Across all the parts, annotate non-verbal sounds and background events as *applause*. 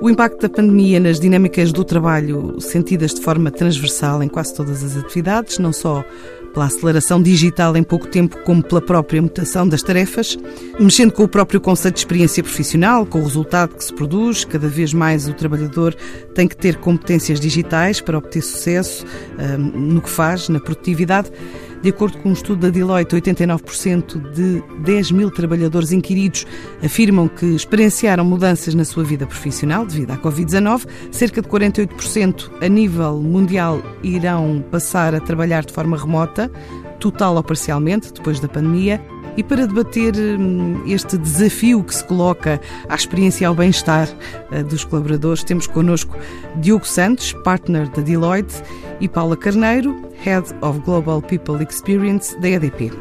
O impacto da pandemia nas dinâmicas do trabalho, sentidas de forma transversal em quase todas as atividades, não só pela aceleração digital em pouco tempo, como pela própria mutação das tarefas, mexendo com o próprio conceito de experiência profissional, com o resultado que se produz. Cada vez mais o trabalhador tem que ter competências digitais para obter sucesso um, no que faz, na produtividade. De acordo com um estudo da Deloitte, 89% de 10 mil trabalhadores inquiridos afirmam que experienciaram mudanças na sua vida profissional devido à Covid-19. Cerca de 48% a nível mundial irão passar a trabalhar de forma remota, total ou parcialmente, depois da pandemia. E para debater hum, este desafio que se coloca à experiência e ao bem-estar eh, dos colaboradores, temos connosco Diogo Santos, partner da Deloitte, e Paula Carneiro, Head of Global People Experience da EDP.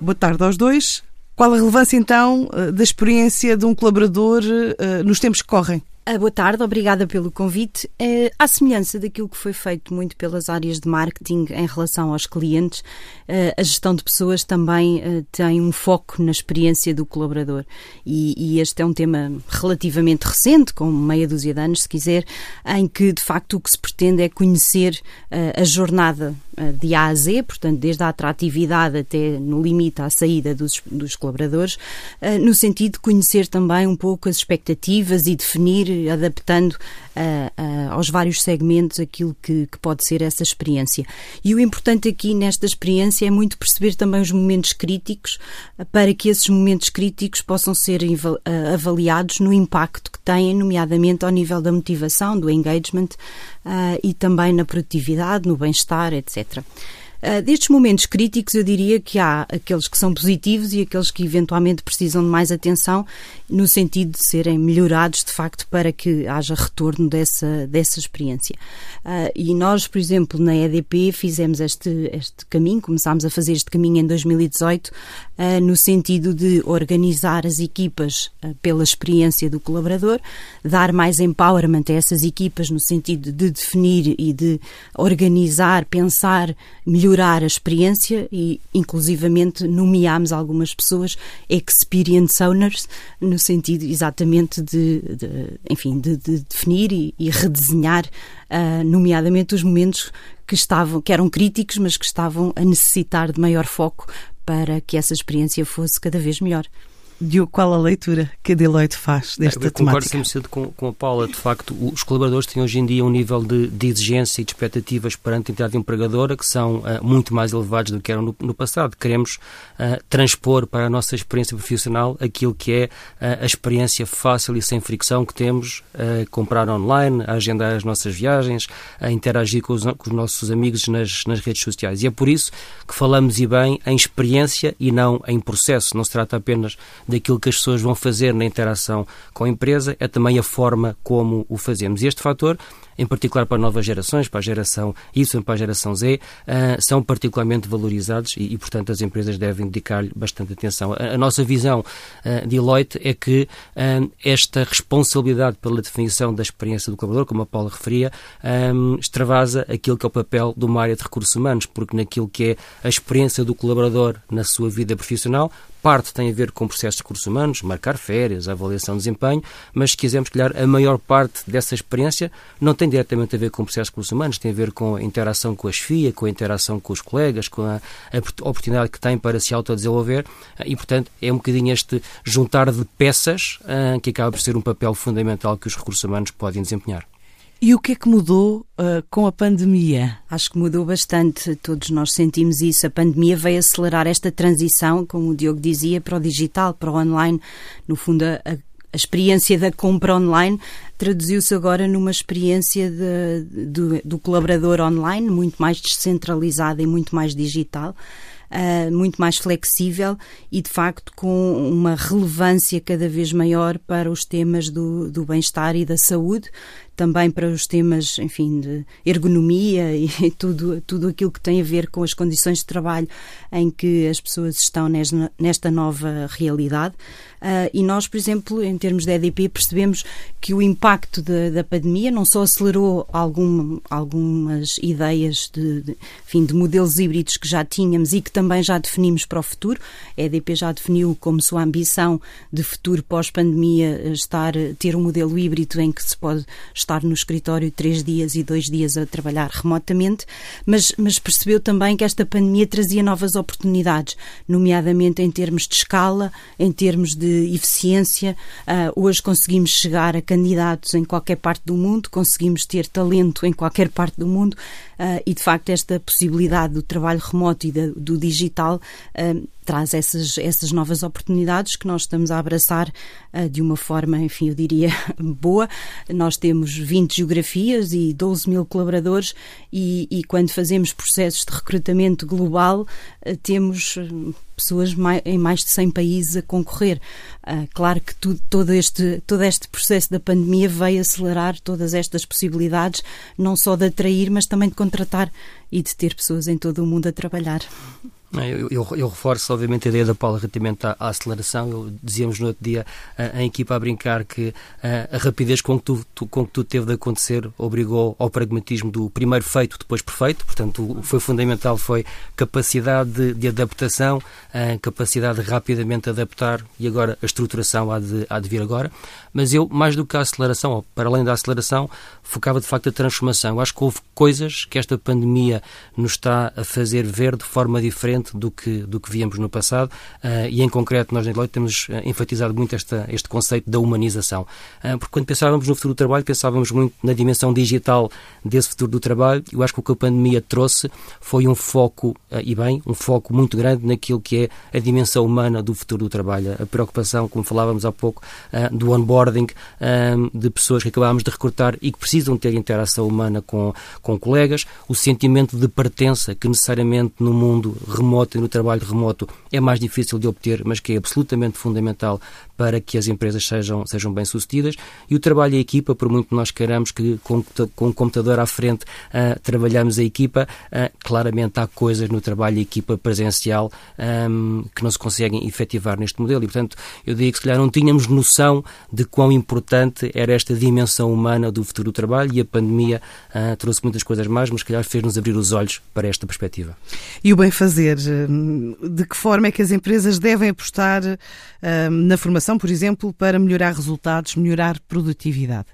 Boa tarde aos dois. Qual a relevância então eh, da experiência de um colaborador eh, nos tempos que correm? Ah, boa tarde, obrigada pelo convite. É, à semelhança daquilo que foi feito muito pelas áreas de marketing em relação aos clientes, eh, a gestão de pessoas também eh, tem um foco na experiência do colaborador. E, e, este é um tema relativamente recente, com meia dúzia de anos, se quiser, em que de facto o que se pretende é conhecer a jornada de A a Z, portanto, desde a atratividade até no limite à saída dos, dos colaboradores, no sentido de conhecer também um pouco as expectativas e definir adaptando uh, uh, aos vários segmentos aquilo que, que, pode ser essa experiência. E o importante aqui nesta experiência é muito perceber também os momentos críticos para que esses momentos críticos possam ser avaliados no impacto que têm, nomeadamente ao nível da motivação, do engagement uh, e também na produtividade, no bem-estar, etc. Uh, destes momentos críticos, eu diria que há aqueles que são positivos e aqueles que eventualmente precisam de mais atenção, no sentido de serem melhorados, de facto, para que haja retorno dessa, dessa experiência. Uh, e nós, por exemplo, na EDP, fizemos este, este caminho, começámos a fazer este caminho em 2018, uh, ah, no sentido de organizar as equipas pela experiência do colaborador, dar mais empowerment a essas equipas, no sentido de definir e de organizar, pensar, melhorar melhorar a experiência e, inclusivamente, nomeámos algumas pessoas experience owners, no sentido exatamente de, de enfim, de, de, definir e, e redesenhar, uh, nomeadamente, os momentos que estavam, que eram críticos, mas que estavam a necessitar de maior foco para que essa experiência fosse cada vez melhor. Diogo, qual a leitura que a Deloitte faz desta Eu temática? Concordo sempre cedo com, com a Paula. De facto, os colaboradores têm hoje em dia um nível de, de exigência e de expectativas perante a entidade empregadora que são uh, muito mais elevados do que eram no, no passado. Queremos uh, transpor para a nossa experiência profissional aquilo que é uh, a experiência fácil e sem fricção que temos a comprar online, a agendar as nossas viagens, a interagir com os, com os nossos amigos nas, nas redes sociais. E é por isso que falamos e bem em experiência e não em processo. Não se trata apenas daquilo que as pessoas vão fazer na interação com a empresa, é também a forma como o fazemos. E este fator em particular para novas gerações, para a geração Y, para a geração Z, uh, são particularmente valorizados e, portanto, as empresas devem dedicar-lhe bastante atenção. A, nossa visão uh, de Deloitte é que uh, esta responsabilidade pela definição da experiência do colaborador, como a Paula referia, extravasa aquilo que é o papel de uma área de recursos humanos, porque naquilo que é a experiência do colaborador na sua vida profissional, parte tem a ver com processos de recursos humanos, marcar férias, avaliação de desempenho, mas se quisermos, calhar, a maior parte dessa experiência não tem diretamente a ver com processos de recursos humanos, tem a ver com a interação com as FIA, com a interação com os colegas, com a, a oportunidade que tem para se autodesenvolver e, portanto, é um bocadinho este juntar de peças uh, que acaba por ser um papel fundamental que os recursos humanos podem desempenhar. E o que é que mudou uh, com a pandemia? Acho que mudou bastante, todos nós sentimos isso. A pandemia veio acelerar esta transição, como o Diogo dizia, para o digital, para o online. No fundo, a, a experiência da compra online traduziu-se agora numa experiência de, de, do colaborador online, muito mais descentralizada e muito mais digital. Uh, muito mais flexível e, de facto, com uma relevância cada vez maior para os temas do, do bem-estar e da saúde, também para os temas, enfim, de ergonomia e, *laughs* tudo, tudo aquilo que tem a ver com as condições de trabalho em que as pessoas estão nesta nova realidade. Uh, e nós, por exemplo, em termos da EDP, percebemos que o impacto de, da pandemia não só acelerou algum, algumas ideias de, de, enfim, de modelos híbridos que já tínhamos e que também já definimos para o futuro. A EDP já definiu como sua ambição de futuro pós-pandemia estar ter um modelo híbrido em que se pode estar no escritório três dias e dois dias a trabalhar remotamente, mas, mas percebeu também que esta pandemia trazia novas oportunidades, nomeadamente em termos de escala, em termos de eficiência. Uh, hoje conseguimos chegar a candidatos em qualquer parte do mundo, conseguimos ter talento em qualquer parte do mundo uh, e, de facto, esta possibilidade do trabalho remoto e da, do digital uh, traz essas, essas novas oportunidades que nós estamos a abraçar uh, de uma forma, enfim, eu diria *laughs* boa. Nós temos 20 geografias e 12 mil colaboradores e, e quando fazemos processos de recrutamento global uh, temos pessoas em mais de 100 países a concorrer. Uh, claro que tudo, todo, este, todo este processo da pandemia veio acelerar todas estas possibilidades, não só de atrair, mas também de contratar e de ter pessoas em todo o mundo a trabalhar. Eu, eu, eu, reforço, obviamente, a ideia da Paula relativamente à, à aceleração. Eu, dizíamos no outro dia a, equipa a brincar que a, a rapidez com que, tu, tu, com que tudo teve de acontecer obrigou ao pragmatismo do primeiro feito, depois perfeito. Portanto, o, foi fundamental foi capacidade de, de adaptação, capacidade de rapidamente adaptar e agora a estruturação há de, há de vir agora. Mas eu, mais do que a aceleração, ou para além da aceleração, focava de facto a transformação. Eu acho que houve coisas que esta pandemia nos está a fazer ver de forma diferente do que, do que víamos no passado uh, e, em concreto, nós na Deloitte temos uh, enfatizado muito esta, este conceito da humanização. Uh, porque quando pensávamos no futuro do trabalho, pensávamos muito na dimensão digital desse futuro do trabalho. Eu acho que o que a pandemia trouxe foi um foco, e bem, um foco muito grande naquilo que é a dimensão humana do futuro do trabalho. A preocupação, como falávamos há pouco, do onboarding de pessoas que acabámos de recrutar e que precisam ter interação humana com, com colegas, o sentimento de pertença que necessariamente no mundo remoto e no trabalho remoto é mais difícil de obter, mas que é absolutamente fundamental para que as empresas sejam, sejam bem-sucedidas. E o trabalho em equipa, por muito que nós queiramos que com, com o computador à frente uh, trabalhamos a equipa, uh, claramente há coisas no trabalho em equipa presencial um, que não se conseguem efetivar neste modelo. E, portanto, eu digo que se calhar não tínhamos noção de quão importante era esta dimensão humana do futuro do trabalho. E a pandemia uh, trouxe muitas coisas mais, mas se calhar fez-nos abrir os olhos para esta perspectiva. E o bem fazer, hum, de que forma é que as empresas devem apostar hum, na formação por exemplo, para melhorar resultados, melhorar produtividade?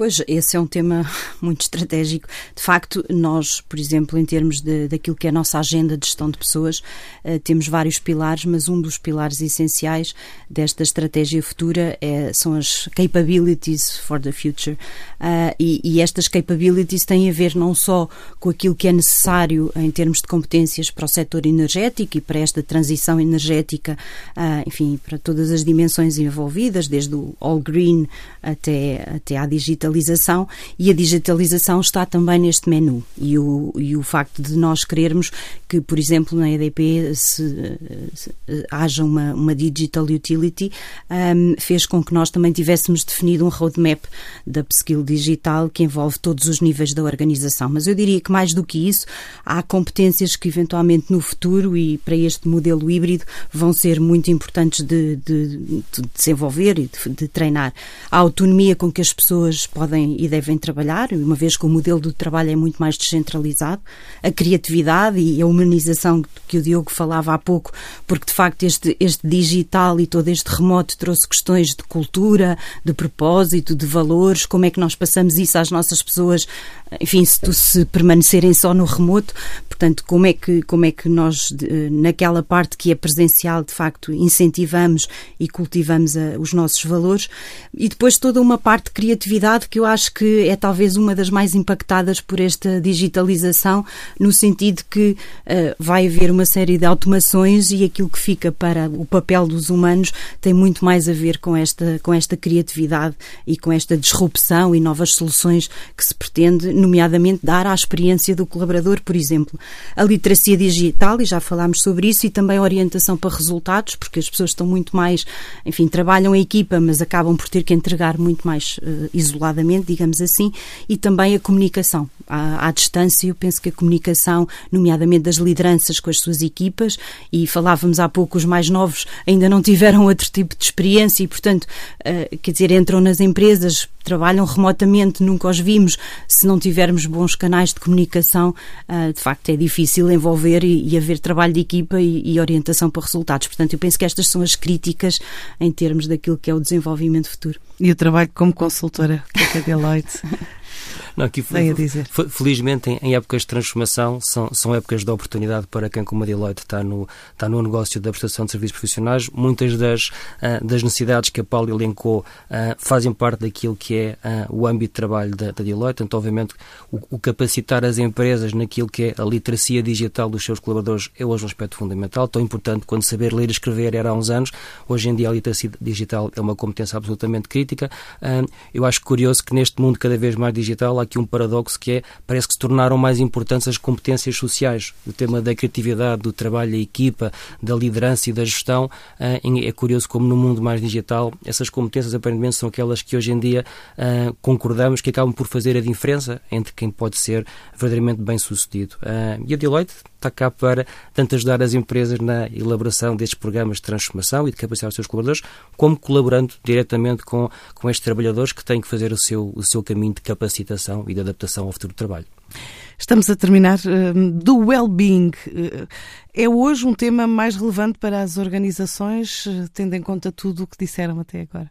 Pois, esse é um tema *laughs* muito estratégico. De facto, nós, por exemplo, em termos de, daquilo que é a nossa agenda de gestão de pessoas, uh, temos vários pilares, mas um dos pilares essenciais desta estratégia futura é, são as capabilities for the future. Uh, e, e, estas capabilities têm a ver não só com aquilo que é necessário em termos de competências para o setor energético e para esta transição energética, uh, enfim, para todas as dimensões envolvidas, desde o all green até, até à digitalização digitalização e a digitalização está também neste menu. E o, e o facto de nós querermos que, por exemplo, na EDP se, se haja uma, uma digital utility um, fez com que nós também tivéssemos definido um roadmap da skill digital que envolve todos os níveis da organização. Mas eu diria que mais do que isso, há competências que eventualmente no futuro e para este modelo híbrido vão ser muito importantes de, de, de desenvolver e de, de treinar. A autonomia com que as pessoas podem e devem trabalhar, uma vez que o modelo do trabalho é muito mais descentralizado, a criatividade e a humanização que o Diogo falava há pouco, porque de facto este, este digital e todo este remoto trouxe questões de cultura, de propósito, de valores, como é que nós passamos isso às nossas pessoas, enfim, se, se permanecerem só no remoto, portanto, como é que, como é que nós, naquela parte que é presencial, de facto, incentivamos e cultivamos a, os nossos valores, e depois toda uma parte de criatividade que eu acho que é talvez uma das mais impactadas por esta digitalização, no sentido que uh, vai haver uma série de automações e aquilo que fica para o papel dos humanos tem muito mais a ver com esta, com esta criatividade e com esta disrupção e novas soluções que se pretende, nomeadamente, dar à experiência do colaborador, por exemplo. A literacia digital, e já falámos sobre isso, e também a orientação para resultados, porque as pessoas estão muito mais, enfim, trabalham em equipa, mas acabam por ter que entregar muito mais uh, isoladas adequadamente, digamos assim, e também a comunicação. À, à, distância, eu penso que a comunicação, nomeadamente das lideranças com as suas equipas, e falávamos há pouco, os mais novos ainda não tiveram *laughs* outro tipo de experiência e, portanto, uh, quer dizer, entram nas empresas, trabalham remotamente, nunca os vimos. Se não tivermos bons canais de comunicação, uh, de facto é difícil envolver e, e haver trabalho de equipa e, e orientação para resultados. Portanto, eu penso que estas são as críticas em termos daquilo que é o desenvolvimento futuro. E o trabalho como consultora, que é Deloitte. *laughs* Não, dizer. Felizmente, em, épocas de transformação, são, são épocas de oportunidade para quem, como a Deloitte, está no, está no negócio da prestação de serviços profissionais. Muitas das, uh, das necessidades que a Paulo elencou uh, fazem parte daquilo que é uh, o âmbito de trabalho da, da Deloitte. Então, obviamente, o, o, capacitar as empresas naquilo que é a literacia digital dos seus colaboradores é hoje um aspecto fundamental. Tão importante quando saber ler e escrever era há uns anos. Hoje em dia, a literacia digital é uma competência absolutamente crítica. eu acho curioso que neste mundo cada vez mais digital há aqui um paradoxo que é, parece que se tornaram mais importantes as competências sociais. O tema da criatividade, do trabalho, da equipa, da liderança e da gestão. Eh, é curioso como no mundo mais digital essas competências aparentemente são aquelas que hoje em dia eh, concordamos que acabam por fazer a diferença entre quem pode ser verdadeiramente bem sucedido. Eh, e a Deloitte está cá para tanto ajudar as empresas na elaboração destes programas de transformação e de capacitar os seus colaboradores, como colaborando diretamente com, com estes trabalhadores que têm que fazer o seu, o seu caminho de capacitação e de adaptação ao futuro trabalho. Estamos a terminar uh, do well-being. É hoje um tema mais relevante para as organizações, tendo em conta tudo o que disseram até agora?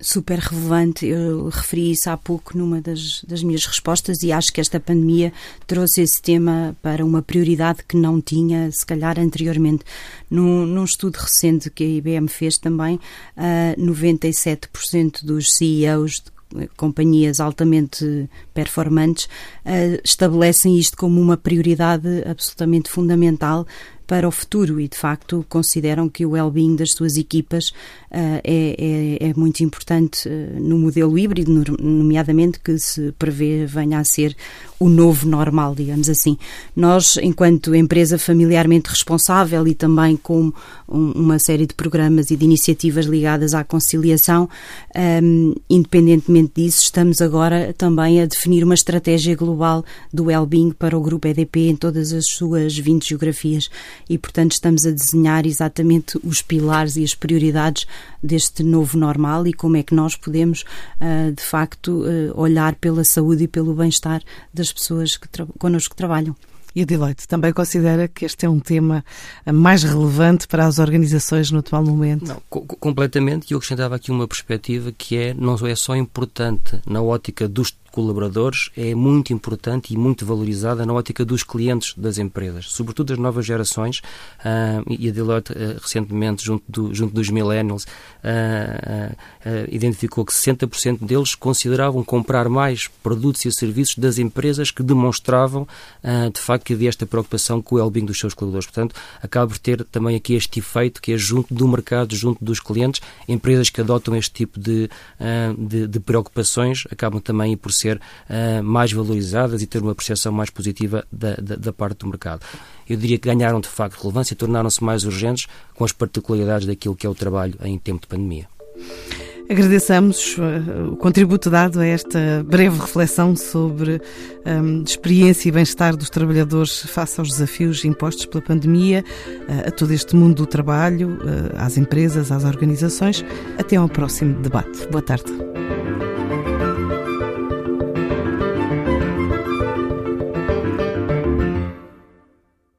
Super relevante. Eu referi isso há pouco numa das, das minhas respostas e acho que esta pandemia trouxe esse tema para uma prioridade que não tinha, se calhar, anteriormente. Num, num estudo recente que a IBM fez também, uh, 97% dos CEOs de companhias altamente performantes uh, estabelecem isto como uma prioridade absolutamente fundamental para o futuro e, de facto, consideram que o well-being das suas equipas é, é, é, muito importante uh, no modelo híbrido, nomeadamente que se prevê venha a ser o novo normal, digamos assim. Nós, enquanto empresa familiarmente responsável e também com um, uma série de programas e de iniciativas ligadas à conciliação, um, independentemente disso, estamos agora também a definir uma estratégia global do well-being para o grupo EDP em todas as suas 20 geografias e, portanto, estamos a desenhar exatamente os pilares e as prioridades deste novo normal e como é que nós podemos, uh, de facto, uh, olhar pela saúde e pelo bem-estar das pessoas que connosco trabalham. E a Deloitte também considera que este é um tema mais relevante para as organizações no atual momento? Não, co completamente. E eu acrescentava aqui uma perspectiva que é não é só importante na ótica dos colaboradores é muito importante e muito valorizada na ótica dos clientes das empresas, sobretudo das novas gerações, uh, e a Deloitte uh, recentemente, junto, do, junto dos millennials, uh, identificou que 60% deles consideravam comprar mais produtos e serviços das empresas que demonstravam, de facto, que havia esta preocupação com o well-being dos seus colaboradores. Portanto, acaba por ter também aqui este efeito que é junto do mercado, junto dos clientes, empresas que adotam este tipo de, de, de preocupações acabam também por ser uh, mais valorizadas e ter uma percepção mais positiva da, da, da parte do mercado. Eu diria que ganharam de facto relevância e tornaram-se mais urgentes com as particularidades daquilo que é o trabalho em tempo de pandemia. Agradeçamos uh, o contributo dado a esta breve reflexão sobre um, experiência e bem-estar dos trabalhadores face aos desafios impostos pela pandemia, a todo este mundo do trabalho, às empresas, às organizações. Até ao próximo debate. Boa tarde.